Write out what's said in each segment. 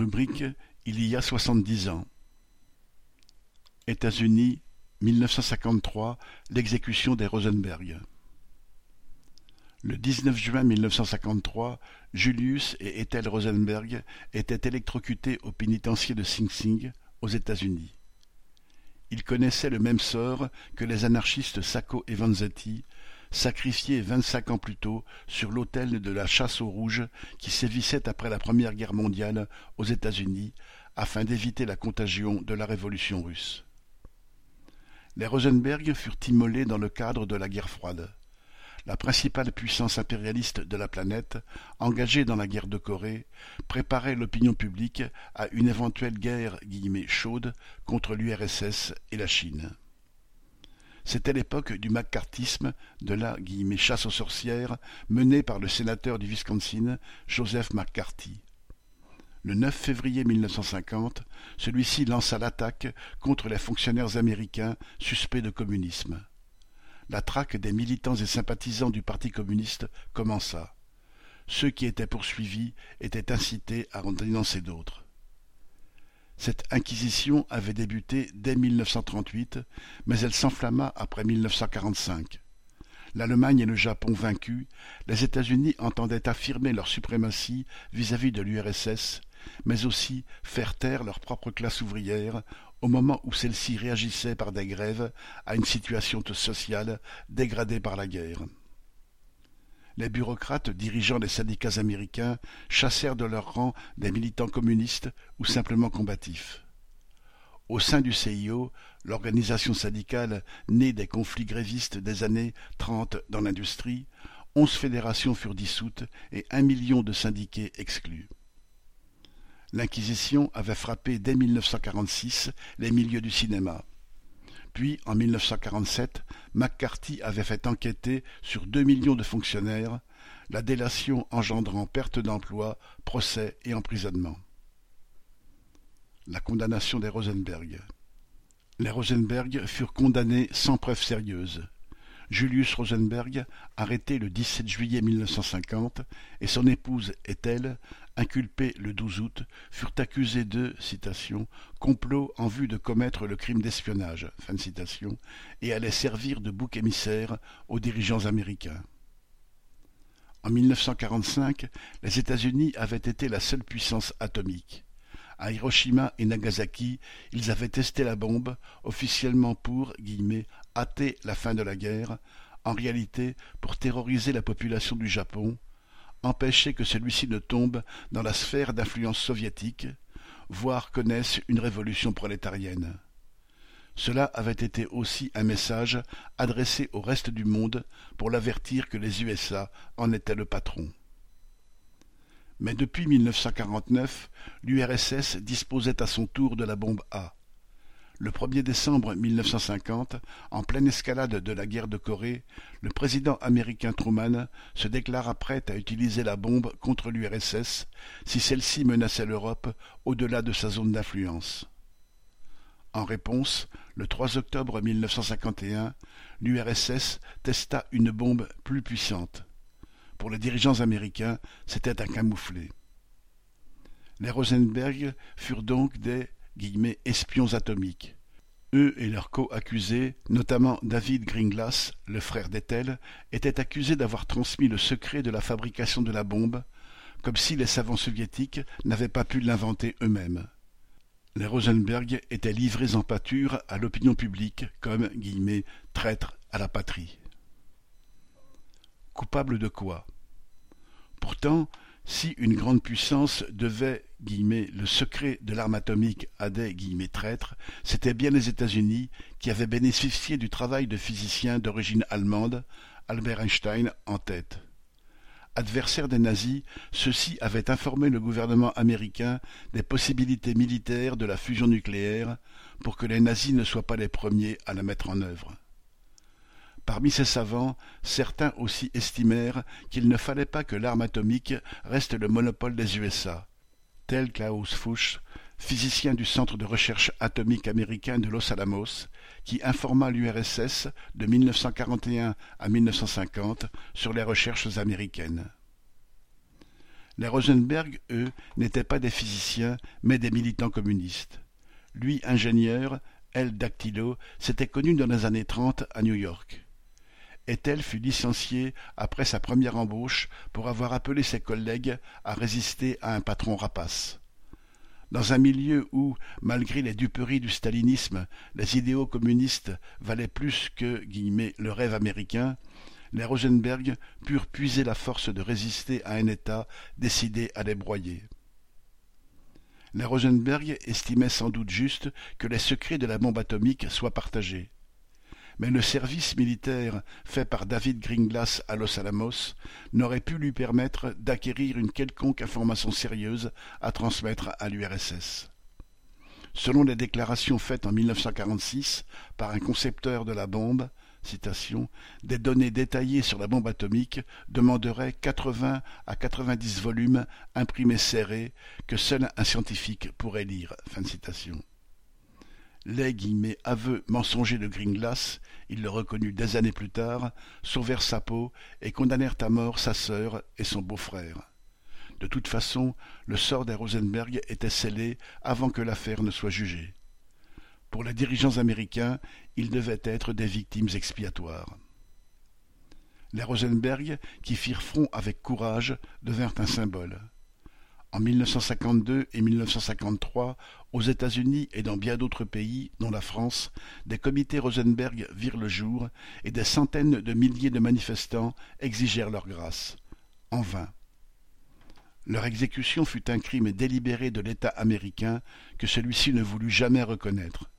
Rubrique Il y a soixante-dix ans. États-Unis, 1953, l'exécution des Rosenberg. Le 19 juin 1953, Julius et Ethel Rosenberg étaient électrocutés au pénitencier de Sing Sing, aux États-Unis. Ils connaissaient le même sort que les anarchistes Sacco et Vanzetti, sacrifiés vingt-cinq ans plus tôt sur l'autel de la chasse aux rouges qui sévissait après la Première Guerre mondiale aux États-Unis afin d'éviter la contagion de la Révolution russe. Les Rosenberg furent immolés dans le cadre de la guerre froide. La principale puissance impérialiste de la planète, engagée dans la guerre de Corée, préparait l'opinion publique à une éventuelle guerre chaude contre l'URSS et la Chine. C'était l'époque du macartisme, de la « chasse aux sorcières » menée par le sénateur du Wisconsin, Joseph McCarthy. Le 9 février 1950, celui-ci lança l'attaque contre les fonctionnaires américains suspects de communisme. La traque des militants et sympathisants du Parti communiste commença. Ceux qui étaient poursuivis étaient incités à en dénoncer d'autres. Cette inquisition avait débuté dès 1938, mais elle s'enflamma après 1945. L'Allemagne et le Japon vaincus, les États-Unis entendaient affirmer leur suprématie vis-à-vis de l'URSS, mais aussi faire taire leur propre classe ouvrière au moment où celle-ci réagissait par des grèves à une situation sociale dégradée par la guerre les bureaucrates dirigeant les syndicats américains chassèrent de leurs rangs des militants communistes ou simplement combatifs. Au sein du CIO, l'organisation syndicale née des conflits grévistes des années trente dans l'industrie, onze fédérations furent dissoutes et un million de syndiqués exclus. L'Inquisition avait frappé dès 1946 les milieux du cinéma. Puis, en 1947, McCarthy avait fait enquêter sur deux millions de fonctionnaires, la délation engendrant perte d'emploi, procès et emprisonnement. La condamnation des Rosenberg. Les Rosenberg furent condamnés sans preuve sérieuse. Julius Rosenberg, arrêté le 17 juillet 1950, et son épouse Ethel, inculpés le 12 août, furent accusés de citation, complot en vue de commettre le crime d'espionnage et allaient servir de bouc émissaire aux dirigeants américains. En 1945, les États-Unis avaient été la seule puissance atomique. À Hiroshima et Nagasaki, ils avaient testé la bombe, officiellement pour hâter la fin de la guerre, en réalité pour terroriser la population du Japon, empêcher que celui-ci ne tombe dans la sphère d'influence soviétique, voire connaisse une révolution prolétarienne. Cela avait été aussi un message adressé au reste du monde pour l'avertir que les USA en étaient le patron. Mais depuis 1949, l'URSS disposait à son tour de la bombe A. Le 1er décembre 1950, en pleine escalade de la guerre de Corée, le président américain Truman se déclara prêt à utiliser la bombe contre l'URSS si celle-ci menaçait l'Europe au-delà de sa zone d'influence. En réponse, le 3 octobre 1951, l'URSS testa une bombe plus puissante. Pour les dirigeants américains, c'était un camouflet. Les Rosenberg furent donc des « espions atomiques ». Eux et leurs co-accusés, notamment David Greenglass, le frère d'Ethel, étaient accusés d'avoir transmis le secret de la fabrication de la bombe, comme si les savants soviétiques n'avaient pas pu l'inventer eux-mêmes. Les Rosenberg étaient livrés en pâture à l'opinion publique comme « traîtres à la patrie ». Coupable de quoi? Pourtant, si une grande puissance devait le secret de l'arme atomique à des traîtres, c'étaient bien les États-Unis qui avaient bénéficié du travail de physiciens d'origine allemande, Albert Einstein en tête. Adversaires des nazis, ceux-ci avaient informé le gouvernement américain des possibilités militaires de la fusion nucléaire pour que les nazis ne soient pas les premiers à la mettre en œuvre. Parmi ces savants, certains aussi estimèrent qu'il ne fallait pas que l'arme atomique reste le monopole des USA, tel Klaus Fuchs, physicien du Centre de recherche atomique américain de Los Alamos, qui informa l'URSS de 1941 à 1950 sur les recherches américaines. Les Rosenberg, eux, n'étaient pas des physiciens, mais des militants communistes. Lui, ingénieur, elle, dactylo, s'était connu dans les années trente à New York. Ethel fut licenciée après sa première embauche pour avoir appelé ses collègues à résister à un patron rapace. Dans un milieu où, malgré les duperies du stalinisme, les idéaux communistes valaient plus que le rêve américain, les Rosenberg purent puiser la force de résister à un État décidé à les broyer. Les Rosenberg estimaient sans doute juste que les secrets de la bombe atomique soient partagés mais le service militaire fait par David Gringlas à Los Alamos n'aurait pu lui permettre d'acquérir une quelconque information sérieuse à transmettre à l'URSS. Selon les déclarations faites en 1946 par un concepteur de la bombe, des données détaillées sur la bombe atomique demanderaient 80 à 90 volumes imprimés serrés que seul un scientifique pourrait lire. Les guillemets aveux mensongers de Gringlas, il le reconnut des années plus tard, sauvèrent sa peau et condamnèrent à mort sa sœur et son beau-frère. De toute façon, le sort des Rosenberg était scellé avant que l'affaire ne soit jugée. Pour les dirigeants américains, ils devaient être des victimes expiatoires. Les Rosenberg, qui firent front avec courage, devinrent un symbole. En 1952 et 1953, aux États-Unis et dans bien d'autres pays, dont la France, des comités Rosenberg virent le jour et des centaines de milliers de manifestants exigèrent leur grâce. En vain. Leur exécution fut un crime délibéré de l'État américain que celui-ci ne voulut jamais reconnaître.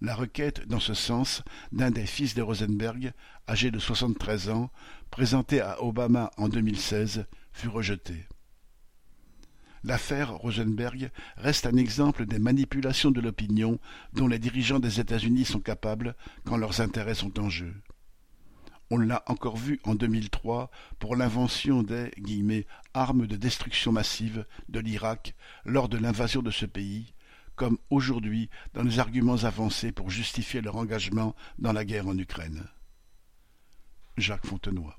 La requête, dans ce sens, d'un des fils de Rosenberg, âgé de soixante-treize ans, présentée à Obama en 2016, fut rejetée. L'affaire Rosenberg reste un exemple des manipulations de l'opinion dont les dirigeants des États-Unis sont capables quand leurs intérêts sont en jeu. On l'a encore vu en 2003 pour l'invention des armes de destruction massive de l'Irak lors de l'invasion de ce pays, comme aujourd'hui dans les arguments avancés pour justifier leur engagement dans la guerre en Ukraine. Jacques Fontenoy